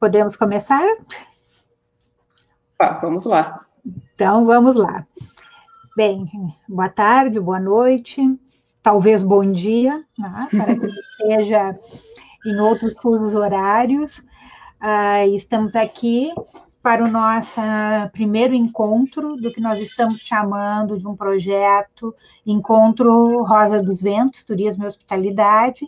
podemos começar? Ah, vamos lá. Então, vamos lá. Bem, boa tarde, boa noite, talvez bom dia, né, para que esteja em outros fusos horários. Uh, estamos aqui para o nosso primeiro encontro do que nós estamos chamando de um projeto Encontro Rosa dos Ventos, Turismo e Hospitalidade,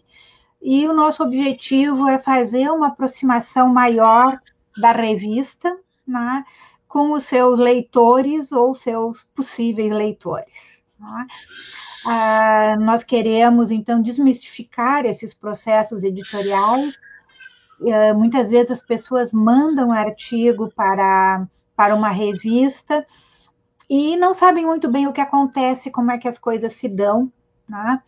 e o nosso objetivo é fazer uma aproximação maior da revista né, com os seus leitores ou seus possíveis leitores. Né? Ah, nós queremos, então, desmistificar esses processos editoriais. Ah, muitas vezes as pessoas mandam artigo para, para uma revista e não sabem muito bem o que acontece, como é que as coisas se dão. Né?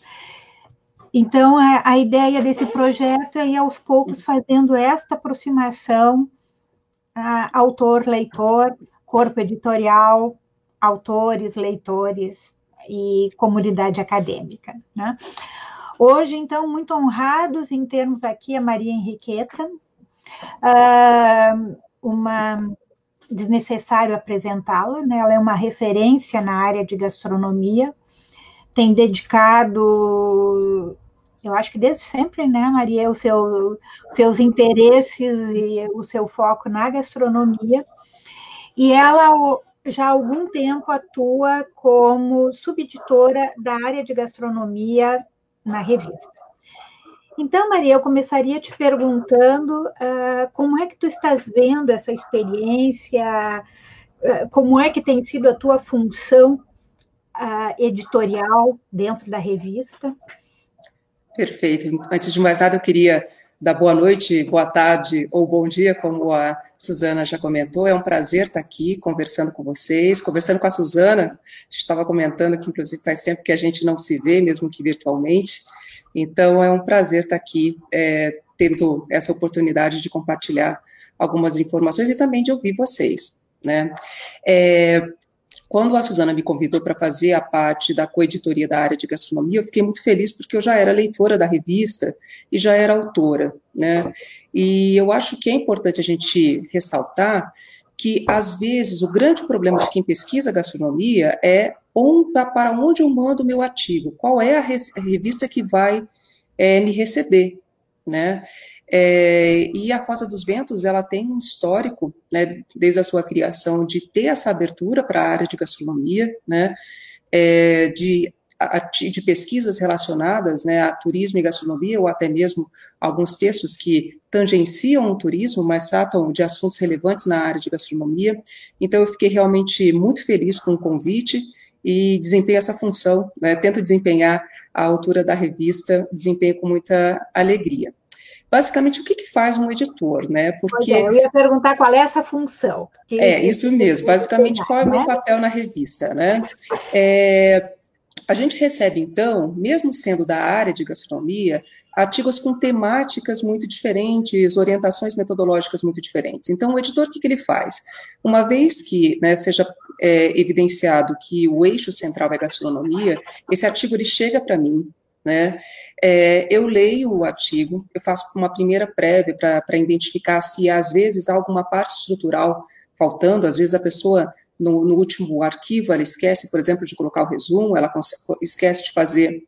Então, a, a ideia desse projeto é ir aos poucos fazendo esta aproximação autor, leitor, corpo editorial, autores, leitores e comunidade acadêmica. Né? Hoje, então, muito honrados em termos aqui a Maria Henriqueta, uh, uma desnecessário apresentá-la, né? ela é uma referência na área de gastronomia, tem dedicado eu acho que desde sempre, né, Maria, os seu, seus interesses e o seu foco na gastronomia. E ela já há algum tempo atua como subeditora da área de gastronomia na revista. Então, Maria, eu começaria te perguntando uh, como é que tu estás vendo essa experiência, uh, como é que tem sido a tua função uh, editorial dentro da revista? Perfeito. Antes de mais nada, eu queria dar boa noite, boa tarde ou bom dia, como a Suzana já comentou. É um prazer estar aqui conversando com vocês, conversando com a Suzana. A gente estava comentando que, inclusive, faz tempo que a gente não se vê, mesmo que virtualmente. Então, é um prazer estar aqui, é, tendo essa oportunidade de compartilhar algumas informações e também de ouvir vocês. Né? É, quando a Suzana me convidou para fazer a parte da coeditoria da área de gastronomia, eu fiquei muito feliz porque eu já era leitora da revista e já era autora, né? E eu acho que é importante a gente ressaltar que às vezes o grande problema de quem pesquisa gastronomia é para onde eu mando o meu artigo, qual é a, revista que vai é, me receber, né? É, e a Rosa dos Ventos, ela tem um histórico, né, desde a sua criação, de ter essa abertura para a área de gastronomia, né, é, de, de pesquisas relacionadas né, a turismo e gastronomia, ou até mesmo alguns textos que tangenciam o turismo, mas tratam de assuntos relevantes na área de gastronomia. Então, eu fiquei realmente muito feliz com o convite e desempenho essa função, né, tento desempenhar a altura da revista, desempenho com muita alegria basicamente o que, que faz um editor, né? Porque é, eu ia perguntar qual é essa função. É isso mesmo. Basicamente, qual é o meu né? papel na revista, né? É, a gente recebe então, mesmo sendo da área de gastronomia, artigos com temáticas muito diferentes, orientações metodológicas muito diferentes. Então, o editor, o que, que ele faz? Uma vez que né, seja é, evidenciado que o eixo central é gastronomia, esse artigo ele chega para mim, né? É, eu leio o artigo, eu faço uma primeira prévia para identificar se às vezes há alguma parte estrutural faltando, às vezes a pessoa no, no, último arquivo ela esquece, por exemplo, de colocar o resumo, ela esquece de fazer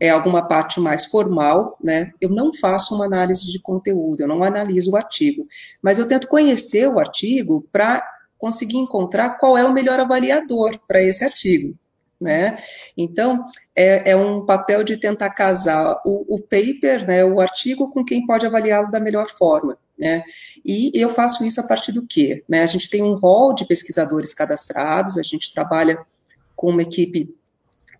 é, alguma parte mais formal, né? Eu não faço uma análise de conteúdo, eu não analiso o artigo, mas eu tento conhecer o artigo para conseguir encontrar qual é o melhor avaliador para esse artigo né? Então, é, é, um papel de tentar casar o, o paper, né, o artigo, com quem pode avaliá-lo da melhor forma, né? E eu faço isso a partir do quê? Né? A gente tem um rol de pesquisadores cadastrados, a gente trabalha com uma equipe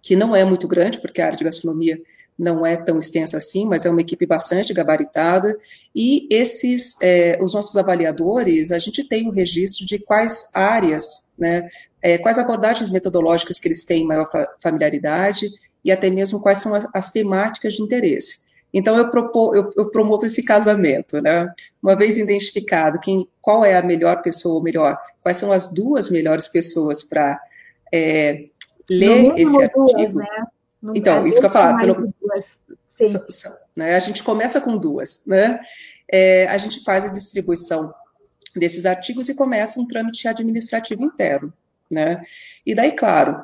que não é muito grande, porque a área de gastronomia não é tão extensa assim, mas é uma equipe bastante gabaritada, e esses, é, os nossos avaliadores, a gente tem um registro de quais áreas, né, é, quais abordagens metodológicas que eles têm maior familiaridade, e até mesmo quais são as, as temáticas de interesse. Então, eu, propo, eu, eu, promovo esse casamento, né? Uma vez identificado quem, qual é a melhor pessoa, ou melhor, quais são as duas melhores pessoas para é, ler esse artigo. Duas, né? Então, isso que eu falar, pelo, né? a gente começa com duas, né? é, a gente faz a distribuição desses artigos e começa um trâmite administrativo interno, né? E daí, claro,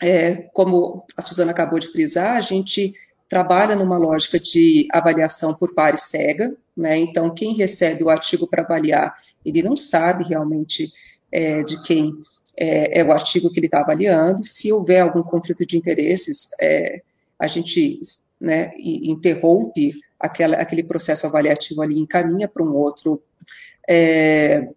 é, como a Suzana acabou de frisar, a gente trabalha numa lógica de avaliação por pares cega, né? Então, quem recebe o artigo para avaliar, ele não sabe realmente é, de quem é, é, o artigo que ele está avaliando. Se houver algum conflito de interesses, é, a gente né, interrompe aquela, aquele processo avaliativo ali, encaminha para um outro é,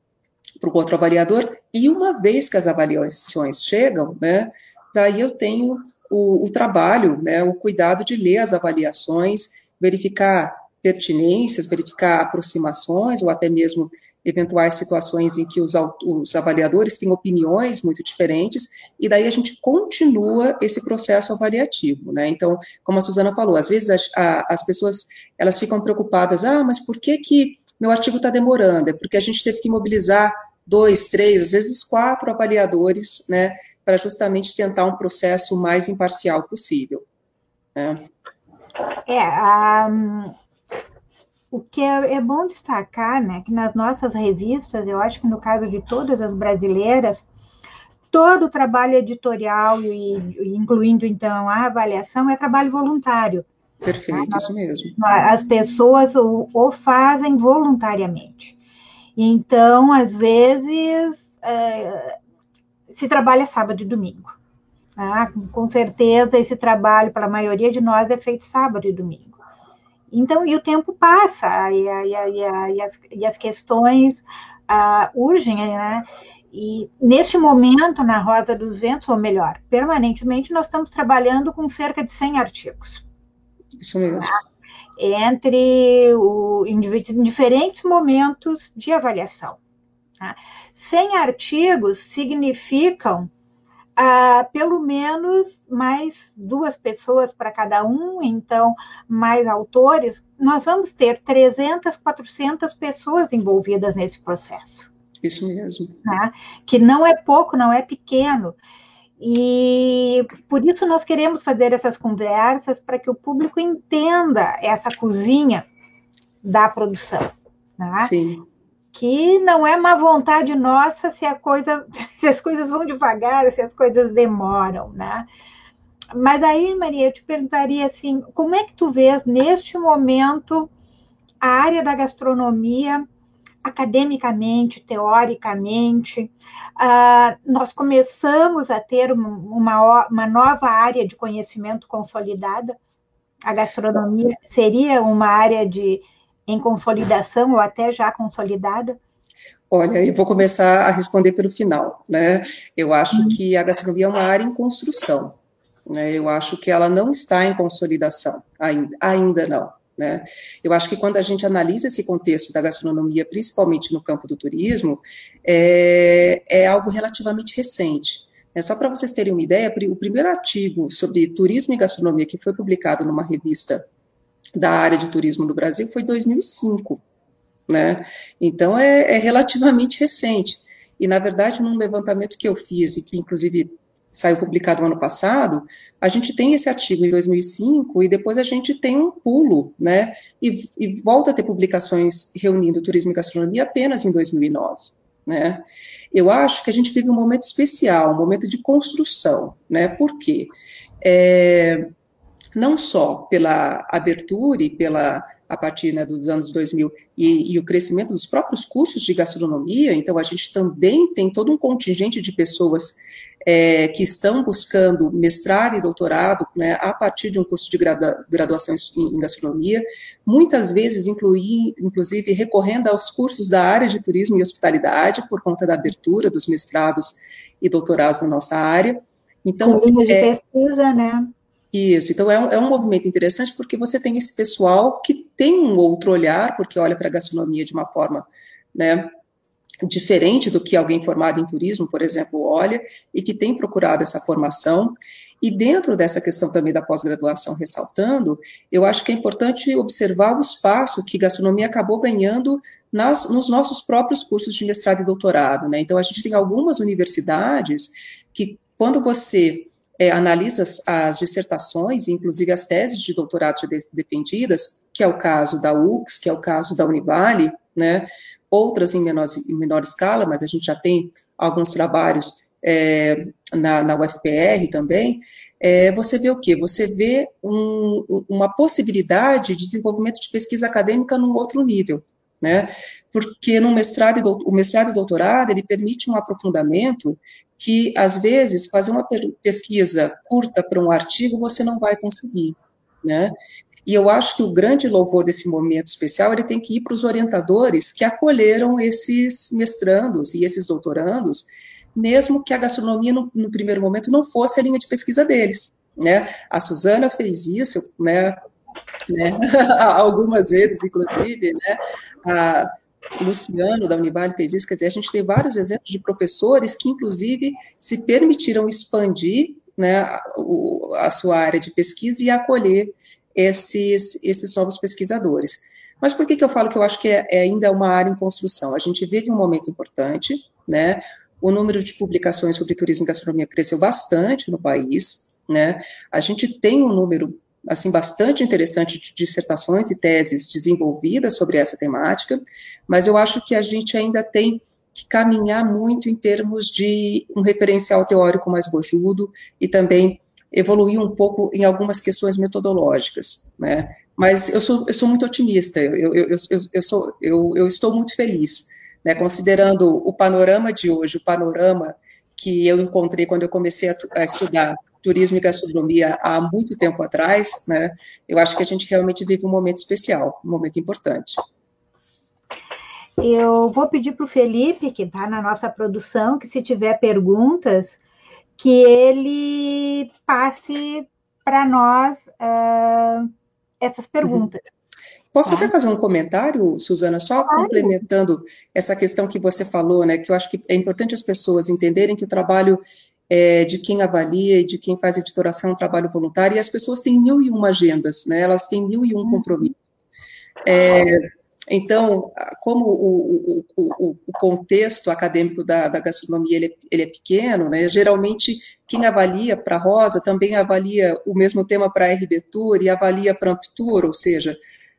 para o outro avaliador, e uma vez que as avaliações chegam, né, daí eu tenho o, o trabalho, né, o cuidado de ler as avaliações, verificar pertinências, verificar aproximações, ou até mesmo eventuais situações em que os, os, avaliadores têm opiniões muito diferentes, e daí a gente continua esse processo avaliativo, né? Então, como a Suzana falou, às vezes as, a, as pessoas elas ficam preocupadas, ah, mas por que que meu artigo está demorando? É porque a gente teve que mobilizar dois, três, às vezes quatro avaliadores, né, para justamente tentar um processo mais imparcial possível. Né? É, um, o que é, é, bom destacar, né, que nas nossas revistas, eu acho que no caso de todas as brasileiras, todo o trabalho editorial, e, incluindo então a avaliação, é trabalho voluntário. Perfeito, isso mesmo. As pessoas o, o fazem voluntariamente. Então, às vezes, é, se trabalha sábado e domingo. Tá? Com certeza, esse trabalho, para a maioria de nós, é feito sábado e domingo. Então, e o tempo passa, e, e, e, e as, as, questões uh, urgem, né? E neste momento, na Rosa dos Ventos, ou melhor, permanentemente, nós estamos trabalhando com cerca de 100 artigos. Isso mesmo. Tá? Entre o, em diferentes momentos de avaliação. Tá? 100 artigos significam ah, pelo menos mais duas pessoas para cada um, então mais autores. Nós vamos ter 300, 400 pessoas envolvidas nesse processo. Isso mesmo. Tá? Que não é pouco, não é pequeno. E por isso nós queremos fazer essas conversas para que o público entenda essa cozinha da produção. Tá? Sim. Que não é má vontade nossa se, coisa, se as coisas vão devagar, se as coisas demoram, né? Mas aí, Maria, eu te perguntaria assim, como é que tu vês neste momento a área da gastronomia academicamente, teoricamente. Uh, nós começamos a ter uma, uma nova área de conhecimento consolidada. A gastronomia seria uma área de em consolidação ou até já consolidada? Olha, eu vou começar a responder pelo final, né? Eu acho uhum. que a gastronomia é uma área em construção, né? Eu acho que ela não está em consolidação ainda, ainda não. Né? Eu acho que quando a gente analisa esse contexto da gastronomia, principalmente no campo do turismo, é, é algo relativamente recente. É só para vocês terem uma ideia, o primeiro artigo sobre turismo e gastronomia que foi publicado numa revista da área de turismo no Brasil foi em 2005, né? Então é, é relativamente recente. E na verdade, num levantamento que eu fiz e que inclusive saiu publicado no ano passado, a gente tem esse artigo em 2005 e depois a gente tem um pulo, né, e, e volta a ter publicações reunindo turismo e gastronomia apenas em 2009, né. Eu acho que a gente vive um momento especial, um momento de construção, né, por quê? É, não só pela abertura e pela a partir né, dos anos 2000 e, e, o crescimento dos próprios cursos de gastronomia, então a gente também tem todo um contingente de pessoas é, que estão buscando mestrado e doutorado né, a partir de um curso de gradua, graduação em, em, gastronomia, muitas vezes, incluir, inclusive, recorrendo aos cursos da área de turismo e hospitalidade, por conta da abertura dos mestrados e doutorados na nossa área. Então, Com linha de é, pesquisa, né? Isso, então é um, é um movimento interessante porque você tem esse pessoal que tem um outro olhar, porque olha para a gastronomia de uma forma né, diferente do que alguém formado em turismo, por exemplo, olha, e que tem procurado essa formação. E dentro dessa questão também da pós-graduação, ressaltando, eu acho que é importante observar o espaço que gastronomia acabou ganhando nas, nos nossos próprios cursos de mestrado e doutorado. Né? Então, a gente tem algumas universidades que, quando você é, analisa as, as, dissertações, inclusive as teses de doutorado defendidas, que é o caso da UX, que é o caso da Univale, né, outras em menor, em menor escala, mas a gente já tem alguns trabalhos é, na, na, UFPR também, é, você vê o quê? Você vê um, uma possibilidade de desenvolvimento de pesquisa acadêmica num outro nível, né? Porque no mestrado e o mestrado e doutorado ele permite um aprofundamento que às vezes fazer uma pesquisa curta para um artigo você não vai conseguir, né? E eu acho que o grande louvor desse momento especial ele tem que ir para os orientadores que acolheram esses mestrandos e esses doutorandos, mesmo que a gastronomia no, no primeiro momento não fosse a linha de pesquisa deles, né? A Suzana fez isso, né? né? Algumas vezes, inclusive, né? A Luciano da Univale fez isso, quer dizer, a gente tem vários exemplos de professores que, inclusive, se permitiram expandir né, a sua área de pesquisa e acolher esses, esses novos pesquisadores. Mas por que, que eu falo que eu acho que é, é ainda uma área em construção? A gente vive um momento importante, né? O número de publicações sobre turismo e gastronomia cresceu bastante no país, né? A gente tem um número assim bastante interessante de dissertações e teses desenvolvidas sobre essa temática, mas eu acho que a gente ainda tem que caminhar muito em termos de um referencial teórico mais bojudo e também evoluir um pouco em algumas questões metodológicas, né? Mas eu sou, eu sou muito otimista, eu, eu, eu, eu, sou, eu, eu estou muito feliz, né? Considerando o panorama de hoje, o panorama que eu encontrei quando eu comecei a, a estudar turismo e gastronomia há muito tempo atrás, né? Eu acho que a gente realmente vive um momento especial, um momento importante. Eu vou pedir para o Felipe, que está na nossa produção, que se tiver perguntas, que ele passe para nós uh, essas uhum. perguntas. Posso tá? até fazer um comentário, Suzana, só complementando essa questão que você falou, né? Que eu acho que é importante as pessoas entenderem que o trabalho é, de quem avalia e de quem faz editoração trabalho voluntário, e as pessoas têm mil e uma agendas, né? Elas têm mil e um uhum. compromissos. É, então, como o, o, o, o contexto acadêmico da, da gastronomia ele é, ele é, pequeno, né, geralmente quem avalia para Rosa também avalia o mesmo tema para RB Tour e avalia para Amptour, ou seja,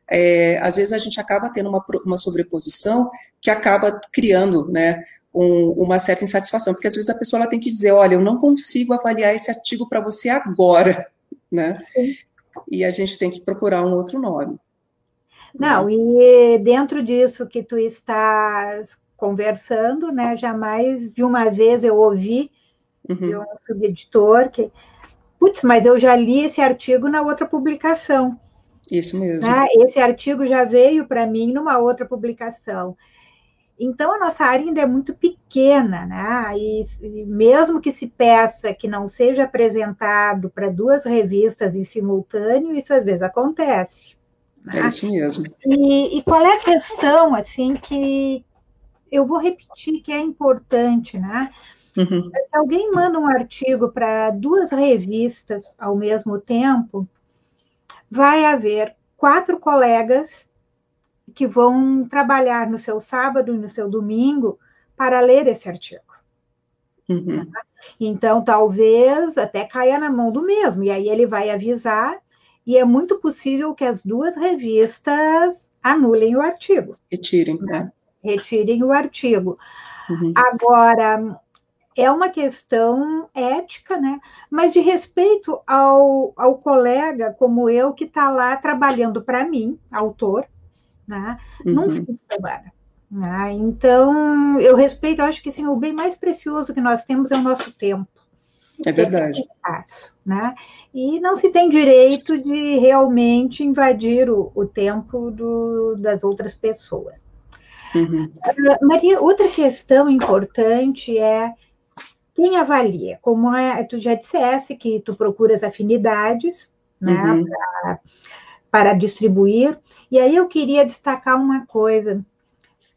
é, às vezes a gente acaba tendo uma, uma sobreposição que acaba criando né, um, uma certa insatisfação, porque às vezes a pessoa ela tem que dizer, olha, eu não consigo avaliar esse artigo para você agora, né? Sim. E a gente tem que procurar um outro nome. Não, e dentro disso que tu estás conversando, né, jamais de uma vez eu ouvi uhum. de um subeditor que, putz, mas eu já li esse artigo na outra publicação. Isso mesmo. Né? Esse artigo já veio para mim numa outra publicação. Então, a nossa área ainda é muito pequena, né? E, e mesmo que se peça que não seja apresentado para duas revistas em simultâneo, isso às vezes acontece. Né? É isso mesmo. E, e, qual é a questão, assim, que eu vou repetir que é importante, né? Uhum. Se alguém manda um artigo para duas revistas ao mesmo tempo, vai haver quatro colegas que vão trabalhar no seu sábado e no seu domingo para ler esse artigo. Uhum. Então, talvez até caia na mão do mesmo, e aí ele vai avisar e é muito possível que as duas revistas anulem o artigo. Retirem, né? Retirem o artigo. Uhum. Agora, é uma questão ética, né? Mas de respeito ao, ao colega como eu, que está lá trabalhando para mim, autor, né? Uhum. Num fim de semana. Né? Então, eu respeito, eu acho que sim, o bem mais precioso que nós temos é o nosso tempo. É verdade. Espaço, né? E não se tem direito de realmente invadir o, o tempo do, das outras pessoas. Uhum. Uh, Maria, outra questão importante é quem avalia. Como é, tu já dissesse que tu procuras afinidades, né, uhum. pra, para distribuir. E aí eu queria destacar uma coisa.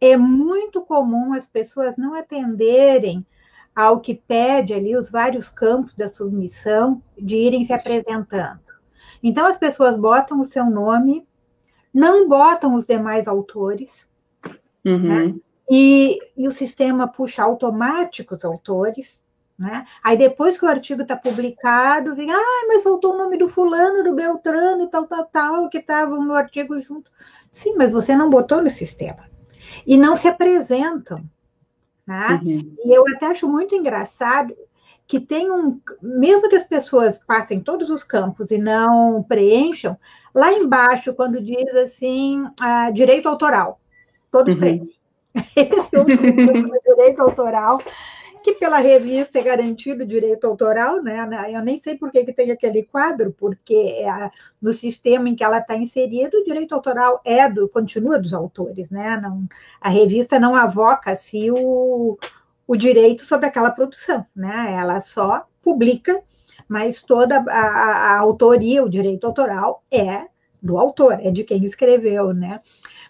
É muito comum as pessoas não atenderem ao que pede ali os vários campos da submissão de irem se apresentando. Então, as pessoas botam o seu nome, não botam os demais autores, uhum. né? e, e, o sistema puxa automático os autores, Né? Aí depois que o artigo está publicado, vem, ah, mas faltou o nome do fulano, do Beltrano, tal, tal, tal, que estavam no artigo junto. Sim, mas você não botou no sistema. E não se apresentam. Né? Uhum. E eu até acho muito engraçado que tem um, mesmo que as pessoas passem todos os campos e não preencham, lá embaixo, quando diz assim, ah, direito autoral, todos uhum. preenchem. Esse é o direito autoral que pela revista é garantido direito autoral, né? Eu nem sei por que, que tem aquele quadro, porque é no sistema em que ela está inserida, o direito autoral é do, continua dos autores, né? Não, a revista não avoca-se o, o direito sobre aquela produção, né? Ela só publica, mas toda a, a, a autoria, o direito autoral é do autor, é de quem escreveu, né?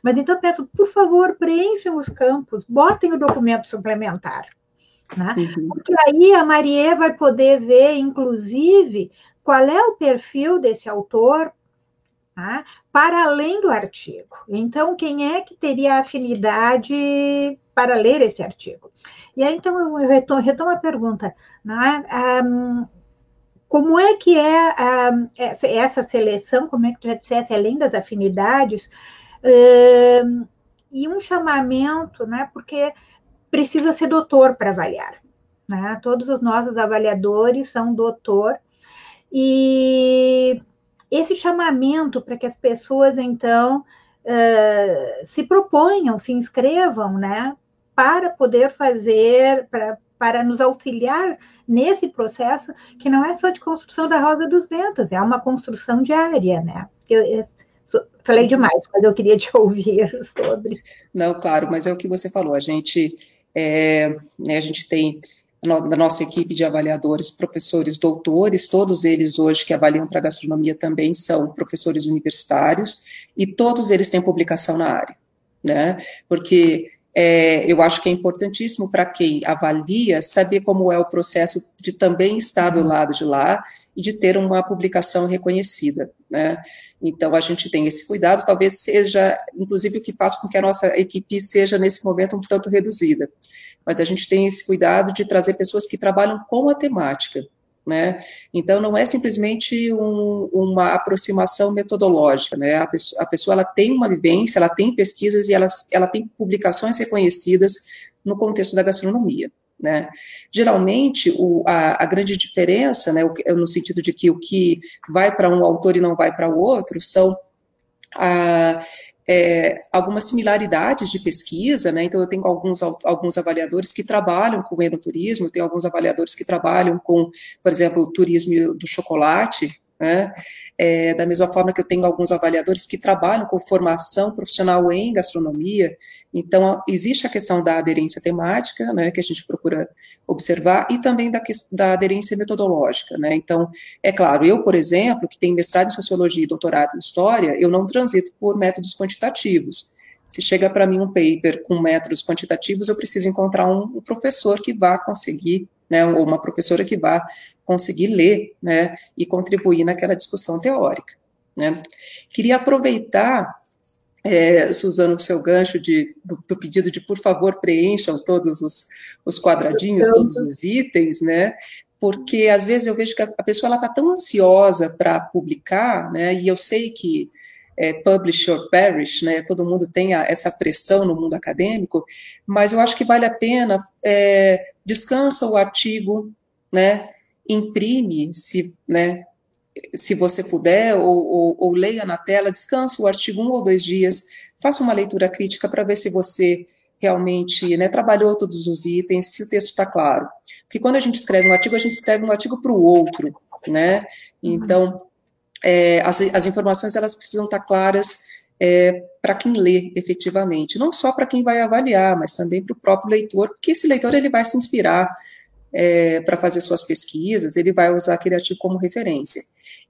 Mas então peço, por favor, preencham os campos, botem o documento suplementar. Né? Uhum. Porque aí a Marie vai poder ver, inclusive, qual é o perfil desse autor né? para além do artigo. Então, quem é que teria afinidade para ler esse artigo? E aí, então, eu retomo, retomo a pergunta. Né? Um, como é que é um, essa seleção, como é que tu já dissesse, além das afinidades, um, e um chamamento, né? Porque precisa ser doutor para avaliar. Né? Todos os nossos avaliadores são doutor. E esse chamamento para que as pessoas, então, uh, se proponham, se inscrevam, né? Para poder fazer, para, para nos auxiliar nesse processo, que não é só de construção da Rosa dos Ventos, é uma construção diária, né? Eu, eu falei demais, mas eu queria te ouvir sobre. Não, claro, mas é o que você falou, a gente é, né, a gente tem da nossa equipe de avaliadores, professores, doutores, todos eles hoje que avaliam para gastronomia também são professores universitários, e todos eles têm publicação na área, né? Porque é, eu acho que é importantíssimo para quem avalia saber como é o processo de também estar do lado de lá e de ter uma publicação reconhecida, né? Então a gente tem esse cuidado, talvez seja, inclusive, o que faz com que a nossa equipe seja nesse momento um tanto reduzida. Mas a gente tem esse cuidado de trazer pessoas que trabalham com a temática, né? Então não é simplesmente um, uma aproximação metodológica, né? A pessoa, a pessoa, ela tem uma vivência, ela tem pesquisas e ela, ela tem publicações reconhecidas no contexto da gastronomia. Né? Geralmente, o, a, a, grande diferença, né, no sentido de que o que vai para um autor e não vai para o outro, são a, é, algumas similaridades de pesquisa, né? Então, eu tenho alguns, alguns avaliadores que trabalham com enoturismo, tenho alguns avaliadores que trabalham com, por exemplo, turismo do chocolate, né? É, da mesma forma que eu tenho alguns avaliadores que trabalham com formação profissional em gastronomia, então existe a questão da aderência temática, né, que a gente procura observar, e também da, da aderência metodológica, né, então, é claro, eu, por exemplo, que tenho mestrado em Sociologia e doutorado em História, eu não transito por métodos quantitativos, se chega para mim um paper com métodos quantitativos, eu preciso encontrar um, um professor que vá conseguir né, ou uma professora que vá conseguir ler, né, e contribuir naquela discussão teórica, né. Queria aproveitar, é, Suzano, o seu gancho de, do, do, pedido de, por favor, preencham todos os, os quadradinhos, todos os itens, né, porque às vezes eu vejo que a, a pessoa está tão ansiosa para publicar, né, e eu sei que é, publish or perish, né, todo mundo tem a, essa pressão no mundo acadêmico, mas eu acho que vale a pena, é, descansa o artigo, né, imprime, se, né, se você puder, ou, ou, ou leia na tela, descansa o artigo um ou dois dias, faça uma leitura crítica para ver se você realmente né, trabalhou todos os itens, se o texto está claro. Porque quando a gente escreve um artigo, a gente escreve um artigo para o outro, né? Então, é, as, as informações elas precisam estar claras é, para quem lê efetivamente, não só para quem vai avaliar, mas também para o próprio leitor, porque esse leitor ele vai se inspirar é, para fazer suas pesquisas, ele vai usar aquele artigo como referência.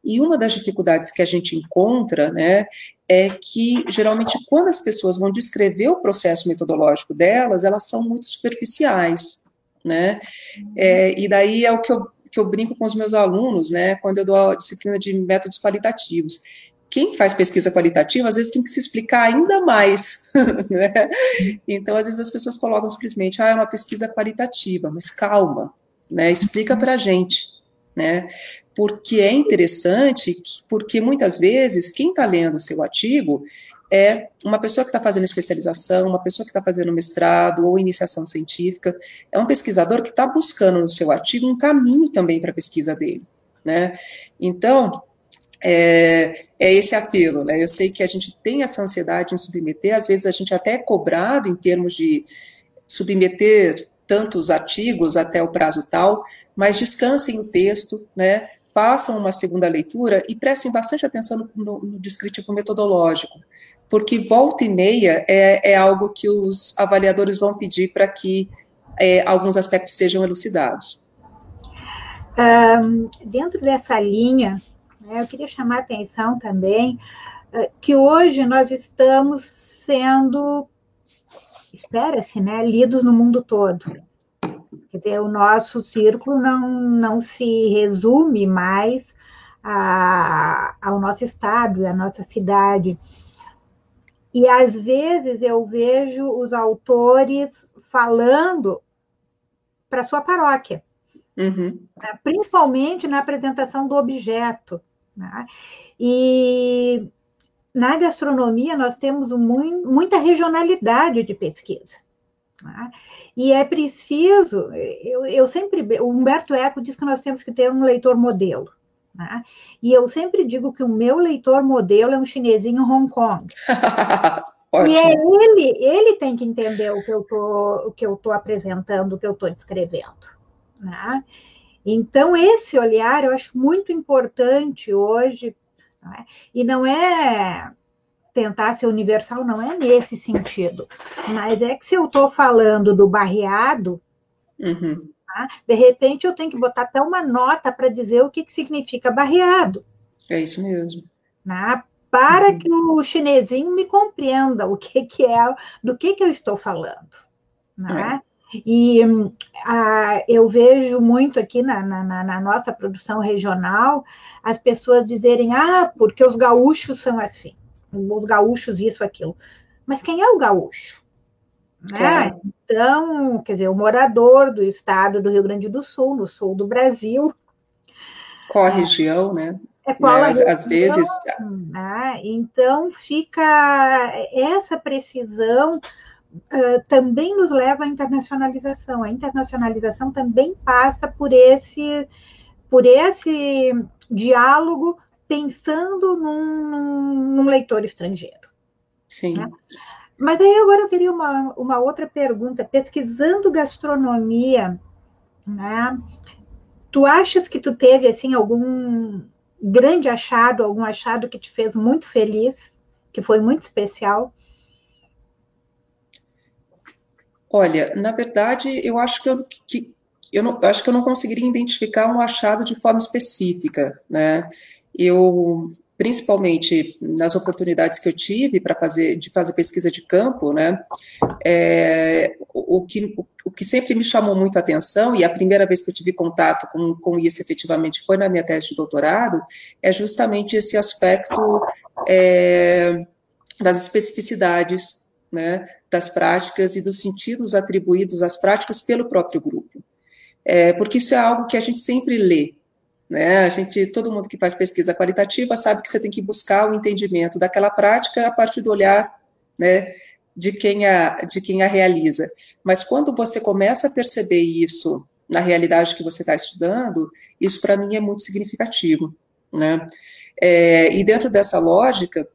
E uma das dificuldades que a gente encontra, né, é que geralmente quando as pessoas vão descrever o processo metodológico delas, elas são muito superficiais, né, é, e daí é o que eu que eu brinco com os meus alunos, né, quando eu dou a disciplina de métodos qualitativos. Quem faz pesquisa qualitativa, às vezes tem que se explicar ainda mais. Né? Então, às vezes as pessoas colocam simplesmente, ah, é uma pesquisa qualitativa, mas calma, né? Explica para a gente, né? Porque é interessante, porque muitas vezes quem está lendo o seu artigo é uma pessoa que está fazendo especialização, uma pessoa que está fazendo mestrado ou iniciação científica, é um pesquisador que está buscando no seu artigo um caminho também para a pesquisa dele, né? Então, é, é, esse apelo, né? Eu sei que a gente tem essa ansiedade em submeter, às vezes a gente até é cobrado em termos de submeter tantos artigos até o prazo tal, mas descansem o texto, né? Façam uma segunda leitura e prestem bastante atenção no, no, no descritivo metodológico, porque volta e meia é, é algo que os avaliadores vão pedir para que é, alguns aspectos sejam elucidados. Um, dentro dessa linha, né, eu queria chamar a atenção também uh, que hoje nós estamos sendo, espera-se, né, lidos no mundo todo. Quer dizer, o nosso círculo não, não se resume mais a, ao nosso estado, à nossa cidade. E às vezes eu vejo os autores falando para sua paróquia, uhum. Né, principalmente na apresentação do objeto. Né? E na gastronomia nós temos muita regionalidade de pesquisa. Né? E é preciso, eu, eu, sempre, o Humberto Eco diz que nós temos que ter um leitor modelo. Né? E eu sempre digo que o meu leitor modelo é um chinesinho Hong Kong. e é ele, ele tem que entender o que eu tô, o que eu tô apresentando, o que eu estou descrevendo. Né? Então, esse olhar eu acho muito importante hoje, né? e não é tentar ser universal, não é nesse sentido, mas é que se eu estou falando do barreado, uhum. Tá? De repente, eu tenho que botar até uma nota para dizer o que, que significa barreado. É isso mesmo. Né? Para uhum. que o chinesinho me compreenda o que, que é, do que, que eu estou falando. Né? É. E a, eu vejo muito aqui na, na, na, nossa produção regional as pessoas dizerem: ah, porque os gaúchos são assim, os gaúchos, isso, aquilo. Mas quem é o gaúcho? Né? Então, quer dizer, o morador do estado do Rio Grande do Sul, no sul do Brasil. Qual a região, né? É qual né? Às, às vezes. Né? Então, fica essa precisão. Uh, também nos leva à internacionalização. A internacionalização também passa por esse, por esse diálogo pensando num, num leitor estrangeiro. Sim. Né? Mas aí agora eu teria uma, uma outra pergunta. Pesquisando gastronomia, né? Tu achas que tu teve assim algum grande achado, algum achado que te fez muito feliz, que foi muito especial? Olha, na verdade, eu acho que eu, que, eu não, acho que eu não conseguiria identificar um achado de forma específica, né? Eu principalmente nas oportunidades que eu tive para fazer de fazer pesquisa de campo, né, é, o, que, o que sempre me chamou muito a atenção, e a primeira vez que eu tive contato com, com isso efetivamente foi na minha tese de doutorado, é justamente esse aspecto é, das especificidades, né, das práticas e dos sentidos atribuídos às práticas pelo próprio grupo. É, porque isso é algo que a gente sempre lê, né? A gente, todo mundo que faz pesquisa qualitativa sabe que você tem que buscar o entendimento daquela prática a partir do olhar, né, de quem a, de quem a realiza. Mas quando você começa a perceber isso na realidade que você está estudando, isso para mim é muito significativo, né? É, e dentro dessa lógica,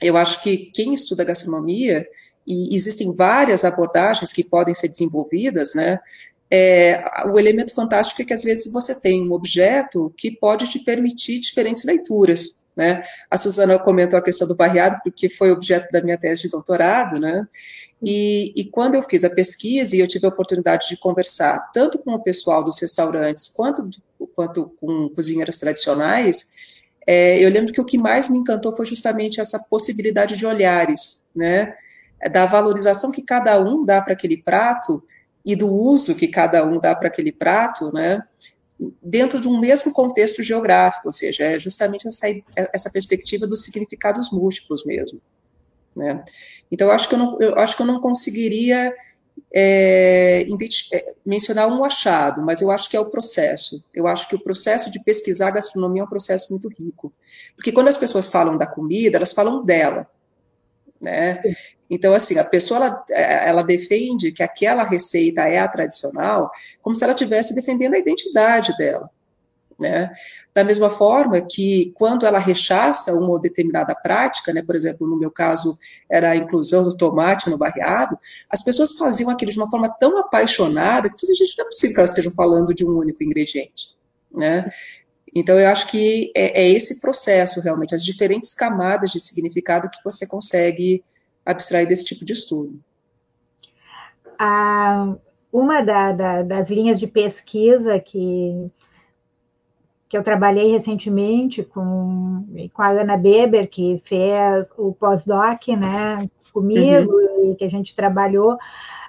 eu acho que quem estuda gastronomia e existem várias abordagens que podem ser desenvolvidas, né? é, o elemento fantástico é que às vezes você tem um objeto que pode te permitir diferentes leituras. Né? A Suzana comentou a questão do barreado, porque foi objeto da minha tese de doutorado, né? E, e, quando eu fiz a pesquisa e eu tive a oportunidade de conversar tanto com o pessoal dos restaurantes quanto, quanto com cozinheiras tradicionais, é, eu lembro que o que mais me encantou foi justamente essa possibilidade de olhares, né? Da valorização que cada um dá para aquele prato e do uso que cada um dá para aquele prato, né, dentro de um mesmo contexto geográfico, ou seja, é justamente essa, essa perspectiva dos significados múltiplos mesmo. Né? Então, eu acho que eu não, eu acho que eu não conseguiria é, é, mencionar um achado, mas eu acho que é o processo. Eu acho que o processo de pesquisar gastronomia é um processo muito rico. Porque quando as pessoas falam da comida, elas falam dela. Né? Então, assim, a pessoa ela, ela, defende que aquela receita é a tradicional, como se ela estivesse defendendo a identidade dela. Né? Da mesma forma que quando ela rechaça uma determinada prática, né, por exemplo, no meu caso era a inclusão do tomate no barreado, as pessoas faziam aquilo de uma forma tão apaixonada que a gente não é possível que elas estejam falando de um único ingrediente, né? Então eu acho que é, é esse processo realmente, as diferentes camadas de significado que você consegue abstrair desse tipo de estudo. Ah, uma da, da, das linhas de pesquisa que que eu trabalhei recentemente com, com a Ana Beber, que fez o pós-doc, né, comigo, uhum. e que a gente trabalhou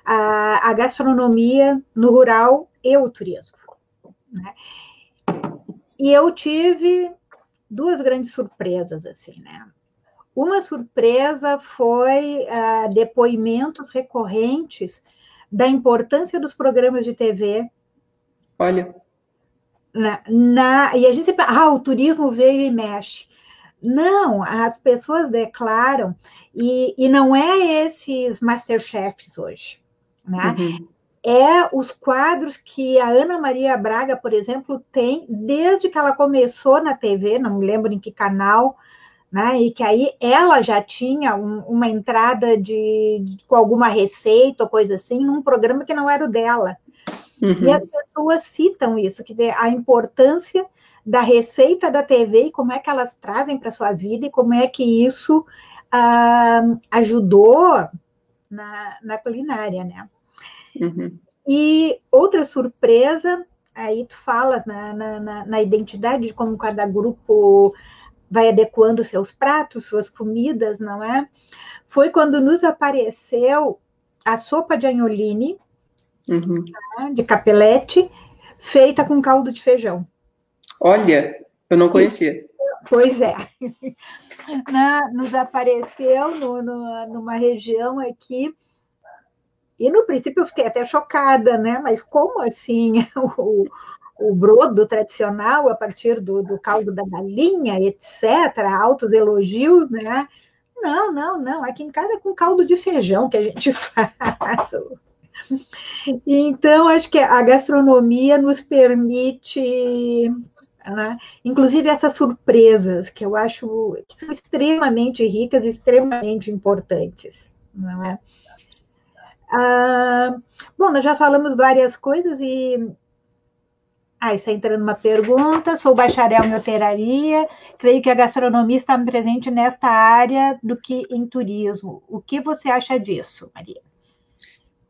a, a, gastronomia no rural e o turismo. Né? E eu tive duas grandes surpresas, assim, né? Uma surpresa foi uh, depoimentos recorrentes da importância dos programas de TV. Olha na, na, e a gente sempre, ah, o turismo veio e mexe. Não, as pessoas declaram, e, e não é esses Masterchefs hoje, né? Uhum. É os quadros que a Ana Maria Braga, por exemplo, tem desde que ela começou na TV, não me lembro em que canal, né? E que aí ela já tinha um, uma entrada de, com alguma receita ou coisa assim, num programa que não era o dela. Uhum. E as pessoas citam isso, que a importância da receita da TV e como é que elas trazem para a sua vida e como é que isso ah, ajudou na, na, culinária, né? Uhum. E outra surpresa, aí tu fala na, na, na, identidade de como cada grupo vai adequando seus pratos, suas comidas, não é? Foi quando nos apareceu a sopa de anholine, uhum. Né, de capelete, feita com caldo de feijão. Olha, eu não conhecia. Pois é. Na, nos apareceu no, no, numa região aqui, e no princípio eu fiquei até chocada, né? Mas como assim o, o brodo tradicional a partir do, do caldo da galinha, etc., altos elogios, né? Não, não, não. Aqui em casa é com caldo de feijão que a gente faz. Então, acho que a gastronomia nos permite, né, inclusive essas surpresas, que eu acho que são extremamente ricas extremamente importantes. Não é? Ah, bom, nós já falamos várias coisas e. Ah, está entrando uma pergunta. Sou bacharel em hotelaria. Creio que a gastronomia está presente nesta área do que em turismo. O que você acha disso, Maria?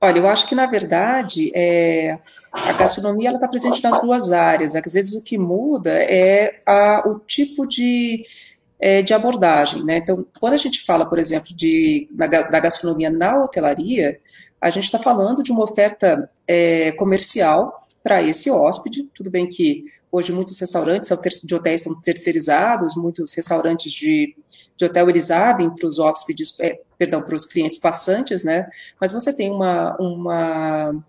Olha, eu acho que, na verdade, é, a gastronomia está presente nas duas áreas. Né? Às vezes o que muda é a, o tipo de, é, de abordagem. Né? Então, quando a gente fala, por exemplo, de, na, da gastronomia na hotelaria, a gente está falando de uma oferta é, comercial para esse hóspede. Tudo bem que hoje muitos restaurantes de hotéis são terceirizados, muitos restaurantes de, de hotel eles abrem para os hóspedes, é, perdão, para os clientes passantes, né? Mas você tem uma, uma,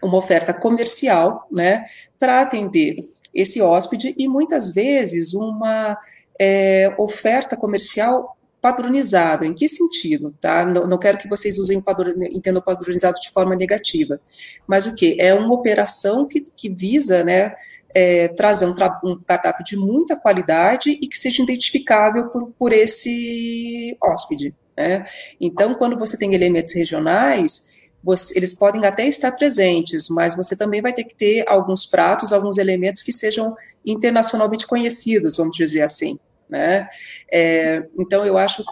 uma oferta comercial, né, para atender esse hóspede e muitas vezes uma é, oferta comercial padronizada. Em que sentido? Tá? Não, não quero que vocês usem o padron, entendam padronizado de forma negativa, mas o que? É uma operação que, que visa né, é, trazer um, um cardápio de muita qualidade e que seja identificável por, por esse hóspede. Né? Então, quando você tem elementos regionais, você, eles podem até estar presentes, mas você também vai ter que ter alguns pratos, alguns elementos que sejam internacionalmente conhecidos, vamos dizer assim. Né? É, então, eu acho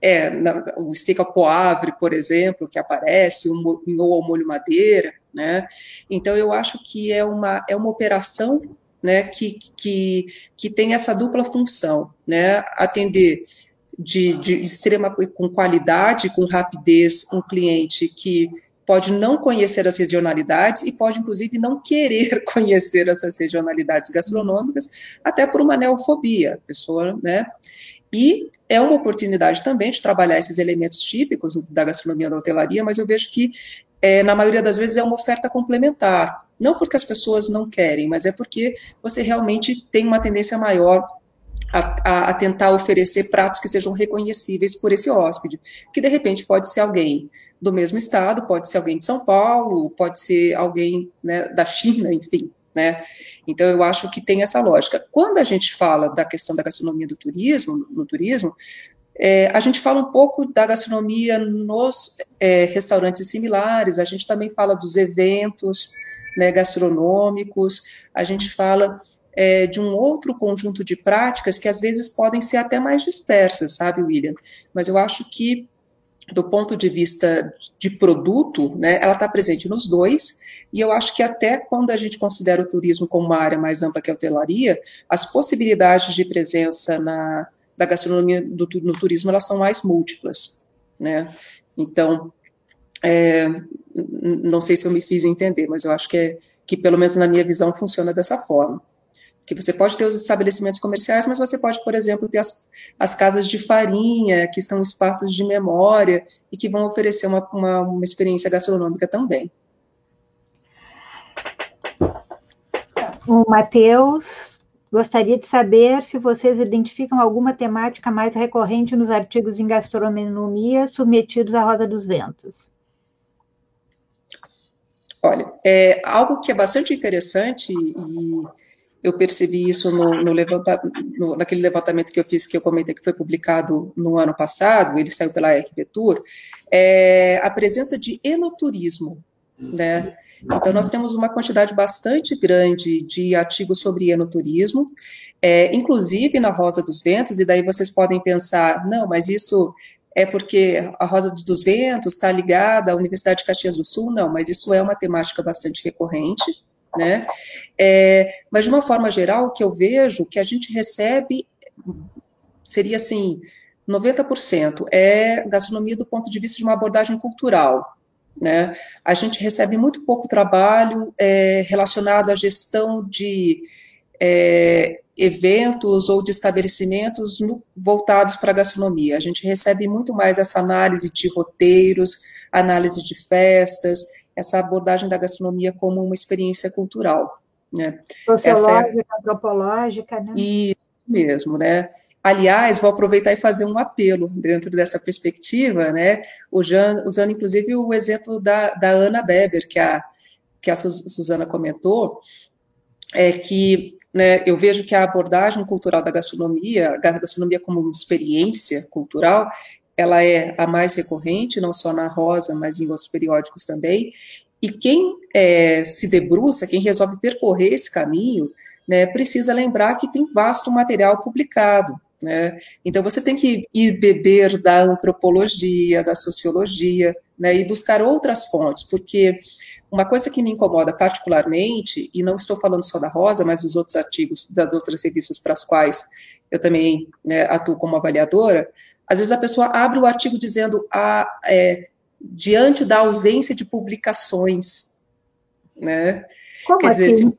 é, na, o steak ao poivre, por exemplo, que aparece, o ao molho madeira, né? Então, eu acho que é uma, é uma operação né, que, que, que tem essa dupla função, né? Atender de, de extrema com qualidade, com rapidez, um cliente que pode não conhecer as regionalidades e pode, inclusive, não querer conhecer essas regionalidades gastronômicas, até por uma neofobia, pessoa, né? E é uma oportunidade também de trabalhar esses elementos típicos da gastronomia da hotelaria, mas eu vejo que é, na maioria das vezes, é uma oferta complementar. Não porque as pessoas não querem, mas é porque você realmente tem uma tendência maior a, a, tentar oferecer pratos que sejam reconhecíveis por esse hóspede, que de repente pode ser alguém do mesmo estado, pode ser alguém de São Paulo, pode ser alguém né, da China, enfim, né? Então eu acho que tem essa lógica. Quando a gente fala da questão da gastronomia do turismo, no turismo, é, a gente fala um pouco da gastronomia nos é, restaurantes similares, a gente também fala dos eventos né, gastronômicos, a gente fala é, de um outro conjunto de práticas que às vezes podem ser até mais dispersas, sabe, William? Mas eu acho que, do ponto de vista de produto, né, ela está presente nos dois, e eu acho que até quando a gente considera o turismo como uma área mais ampla que a hotelaria, as possibilidades de presença na, da gastronomia do, no turismo, elas são mais múltiplas, né? Então, é, não sei se eu me fiz entender, mas eu acho que, é, que pelo menos na minha visão funciona dessa forma que você pode ter os estabelecimentos comerciais, mas você pode, por exemplo, ter as, as casas de farinha, que são espaços de memória e que vão oferecer uma, uma, uma experiência gastronômica também. O Matheus gostaria de saber se vocês identificam alguma temática mais recorrente nos artigos em gastronomia submetidos à Rosa dos Ventos. Olha, é algo que é bastante interessante e eu percebi isso no, no, levanta, no, naquele levantamento que eu fiz, que eu comentei que foi publicado no ano passado, ele saiu pela Tour, é a presença de enoturismo, né? Então, nós temos uma quantidade bastante grande de artigos sobre enoturismo, é, inclusive na Rosa dos Ventos, e daí vocês podem pensar, não, mas isso é porque a Rosa dos Ventos está ligada à Universidade de Caxias do Sul? Não, mas isso é uma temática bastante recorrente, né? É, mas de uma forma geral, o que eu vejo que a gente recebe seria assim, 90% é gastronomia do ponto de vista de uma abordagem cultural. Né? A gente recebe muito pouco trabalho é, relacionado à gestão de é, eventos ou de estabelecimentos no, voltados para a gastronomia. A gente recebe muito mais essa análise de roteiros, análise de festas, essa abordagem da gastronomia como uma experiência cultural. Né? Sociológica, é... antropológica, né? Isso mesmo, né? Aliás, vou aproveitar e fazer um apelo dentro dessa perspectiva, né? usando inclusive o exemplo da, da Ana Beber, que a, que a Suzana comentou, é que né, eu vejo que a abordagem cultural da gastronomia, a gastronomia como uma experiência cultural, ela é a mais recorrente, não só na Rosa, mas em outros periódicos também. E quem é, se debruça, quem resolve percorrer esse caminho, né, precisa lembrar que tem vasto material publicado. Né? Então você tem que ir beber da antropologia, da sociologia, né, e buscar outras fontes, porque uma coisa que me incomoda particularmente, e não estou falando só da Rosa, mas dos outros artigos das outras revistas para as quais eu também né, atuo como avaliadora, às vezes a pessoa abre o artigo dizendo a, é, diante da ausência de publicações, né? Como Quer assim? dizer,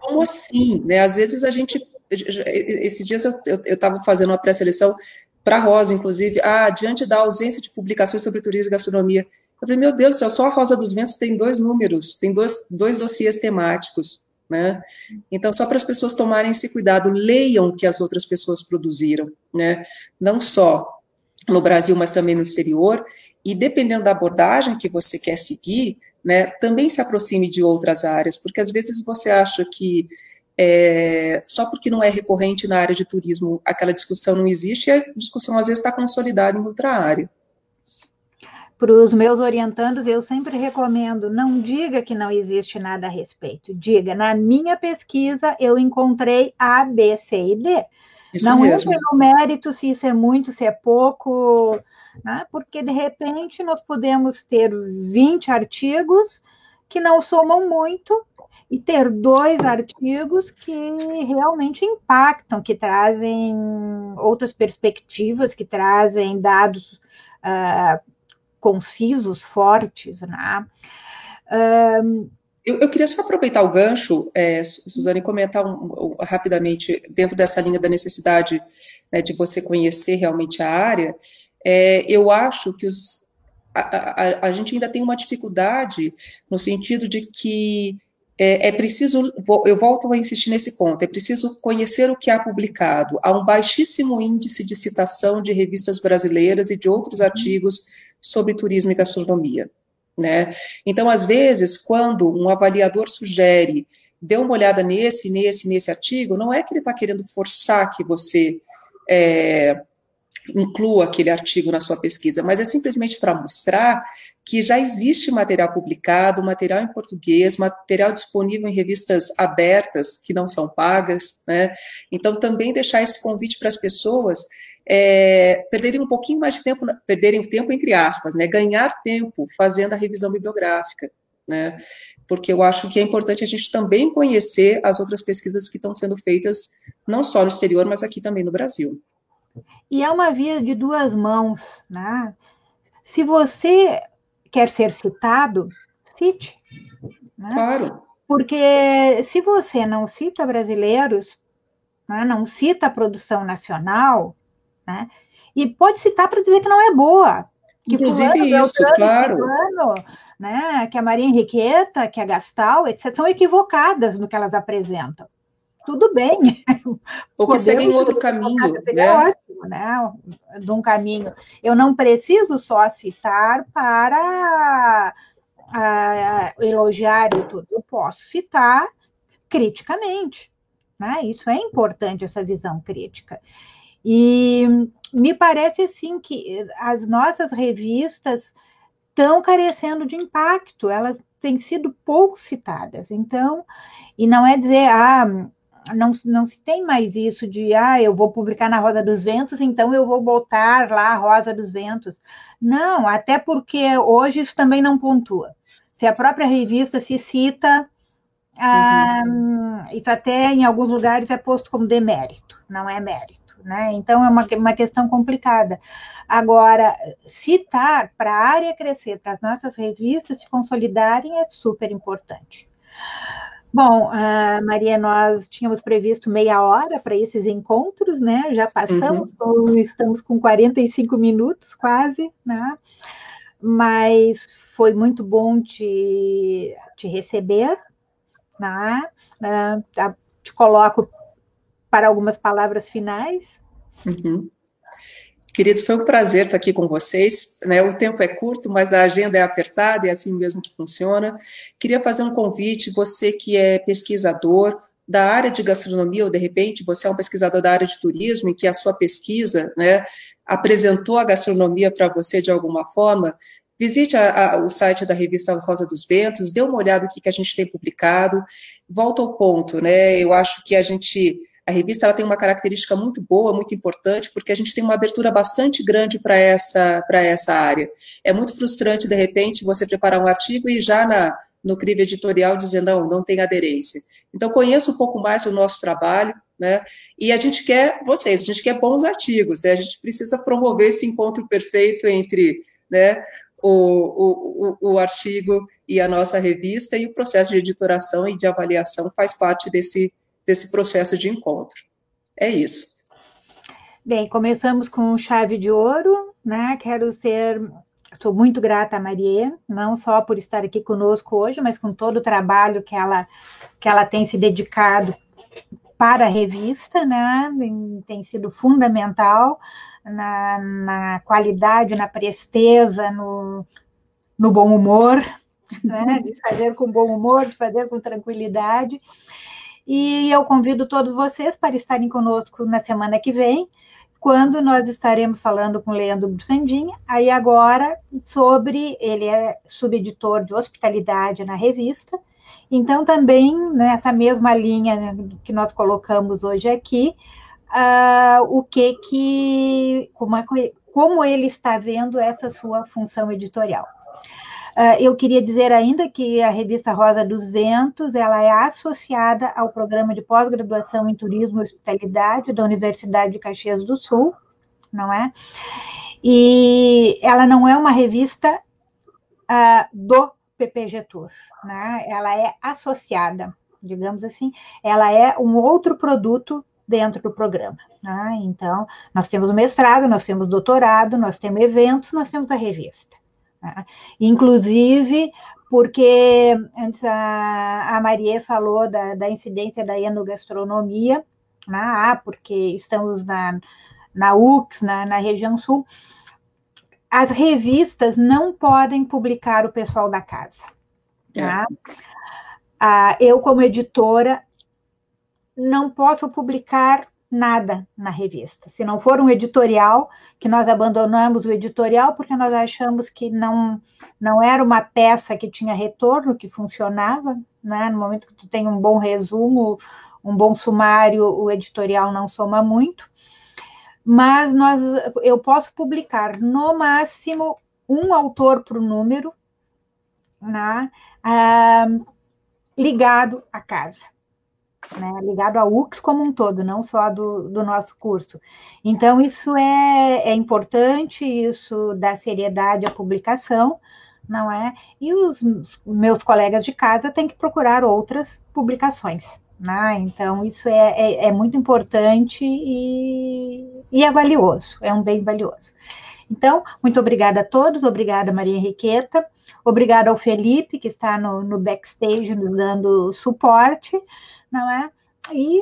como assim? Né? Às vezes a gente, esses dias eu estava fazendo uma pré-seleção para a Rosa, inclusive, ah, diante da ausência de publicações sobre turismo e gastronomia. Eu falei, meu Deus do céu, só a Rosa dos Ventos tem dois números, tem dois, dois dossiês temáticos, né? Então, só para as pessoas tomarem esse cuidado, leiam o que as outras pessoas produziram, né? Não só no Brasil, mas também no exterior, e dependendo da abordagem que você quer seguir, né, também se aproxime de outras áreas, porque às vezes você acha que é, só porque não é recorrente na área de turismo, aquela discussão não existe, e a discussão às vezes está consolidada em outra área. Para os meus orientandos, eu sempre recomendo: não diga que não existe nada a respeito. Diga, na minha pesquisa, eu encontrei A, B, C e D. Isso não mesmo. entre no mérito se isso é muito, se é pouco, né? porque de repente nós podemos ter 20 artigos que não somam muito e ter dois artigos que realmente impactam, que trazem outras perspectivas, que trazem dados uh, concisos, fortes, né? Um, eu, eu, queria só aproveitar o gancho, é, Suzane, comentar um, um, rapidamente, dentro dessa linha da necessidade né, de você conhecer realmente a área, é, eu acho que os, a, a, a gente ainda tem uma dificuldade no sentido de que é, é, preciso, eu volto a insistir nesse ponto, é preciso conhecer o que há publicado. Há um baixíssimo índice de citação de revistas brasileiras e de outros uhum. artigos sobre turismo e gastronomia. Né? Então, às vezes, quando um avaliador sugere, dê uma olhada nesse, nesse, nesse artigo, não é que ele está querendo forçar que você é, inclua aquele artigo na sua pesquisa, mas é simplesmente para mostrar que já existe material publicado, material em português, material disponível em revistas abertas, que não são pagas, né? Então, também deixar esse convite para as pessoas é, perderem um pouquinho mais de tempo, perderem tempo entre aspas, né? Ganhar tempo fazendo a revisão bibliográfica, né? Porque eu acho que é importante a gente também conhecer as outras pesquisas que estão sendo feitas, não só no exterior, mas aqui também no Brasil. E é uma via de duas mãos, né? Se você quer ser citado, cite. Né? Claro. Porque se você não cita brasileiros, né, não cita a produção nacional, né, e pode citar para dizer que não é boa. Que Inclusive fulano, isso, Beltrano, claro. Fulano, né, que a Maria Henriqueta, que a Gastal, etc., são equivocadas no que elas apresentam tudo bem. Ou que seguem outro caminho, né? Ótimo, né? De um caminho. Eu não preciso só citar para uh, elogiar e tudo. Eu posso citar criticamente, né? Isso é importante, essa visão crítica. E me parece, assim, que as nossas revistas estão carecendo de impacto, elas têm sido pouco citadas. Então, e não é dizer, ah, não, não se tem mais isso de, ah, eu vou publicar na Rosa dos Ventos, então eu vou botar lá a Rosa dos Ventos. Não, até porque hoje isso também não pontua. Se a própria revista se cita, ah, uhum. isso até em alguns lugares é posto como demérito, não é mérito. Né? Então é uma, uma questão complicada. Agora, citar para a área crescer, para as nossas revistas se consolidarem é super importante. Bom, uh, Maria, nós tínhamos previsto meia hora para esses encontros, né? Já passamos, uhum. estamos com 45 minutos quase, né? Mas foi muito bom te, te receber, né? Uh, te coloco para algumas palavras finais. Uhum. Queridos, foi um prazer estar aqui com vocês. Né? O tempo é curto, mas a agenda é apertada, é assim mesmo que funciona. Queria fazer um convite, você que é pesquisador da área de gastronomia, ou de repente você é um pesquisador da área de turismo e que a sua pesquisa né, apresentou a gastronomia para você de alguma forma, Visite a, a, o site da revista Rosa dos Ventos, dê uma olhada no que, que a gente tem publicado, volta ao ponto, né? Eu acho que a gente a revista ela tem uma característica muito boa, muito importante, porque a gente tem uma abertura bastante grande para essa, essa área. É muito frustrante, de repente, você preparar um artigo e já na, no crivo editorial dizer, não, não tem aderência. Então, conheça um pouco mais o nosso trabalho, né? E a gente quer vocês, a gente quer bons artigos, né? A gente precisa promover esse encontro perfeito entre né, o, o, o, artigo e a nossa revista, e o processo de editoração e de avaliação faz parte desse, desse processo de encontro. É isso. Bem, começamos com chave de ouro, né? Quero ser, sou muito grata a Maria, não só por estar aqui conosco hoje, mas com todo o trabalho que ela, que ela tem se dedicado para a revista, né? Tem sido fundamental na, na qualidade, na presteza, no, no bom humor, né? De fazer com bom humor, de fazer com tranquilidade. E eu convido todos vocês para estarem conosco na semana que vem, quando nós estaremos falando com Leandro Bussandinha, aí agora sobre, ele é subeditor de hospitalidade na revista, então também nessa mesma linha que nós colocamos hoje aqui, uh, o que que, como, é, como ele está vendo essa sua função editorial. Uh, eu queria dizer ainda que a revista Rosa dos Ventos ela é associada ao programa de pós-graduação em turismo e hospitalidade da Universidade de Caxias do Sul, não é? E ela não é uma revista uh, do PPG Tour, né? Ela é associada, digamos assim, ela é um outro produto dentro do programa. Né? Então, nós temos o mestrado, nós temos doutorado, nós temos eventos, nós temos a revista. Inclusive, porque antes a, a Maria falou da, da incidência da enogastronomia, né? ah, porque estamos na, na UX, na, na região sul, as revistas não podem publicar o pessoal da casa. Tá? É. Ah, eu, como editora, não posso publicar nada na revista. Se não for um editorial, que nós abandonamos o editorial porque nós achamos que não, não era uma peça que tinha retorno, que funcionava, né? No momento que tu tem um bom resumo, um bom sumário, o editorial não soma muito. Mas nós, eu posso publicar no máximo um autor o número, né? Ah, ligado à casa né, ligado à UX como um todo, não só do, do nosso curso. Então, isso é, é importante, isso dá seriedade à publicação, não é? E os meus colegas de casa têm que procurar outras publicações. Né? Então, isso é, é, é muito importante e, e é valioso, é um bem valioso. Então, muito obrigada a todos, obrigada Maria Henriqueta, obrigada ao Felipe, que está no, no backstage nos dando suporte, não é? E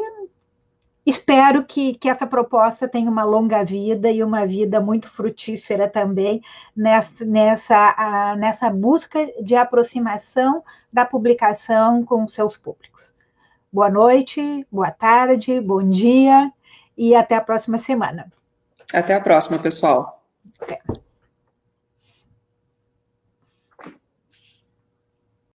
espero que, que essa proposta tenha uma longa vida e uma vida muito frutífera também nessa, nessa, nessa busca de aproximação da publicação com seus públicos. Boa noite, boa tarde, bom dia e até a próxima semana. Até a próxima, pessoal.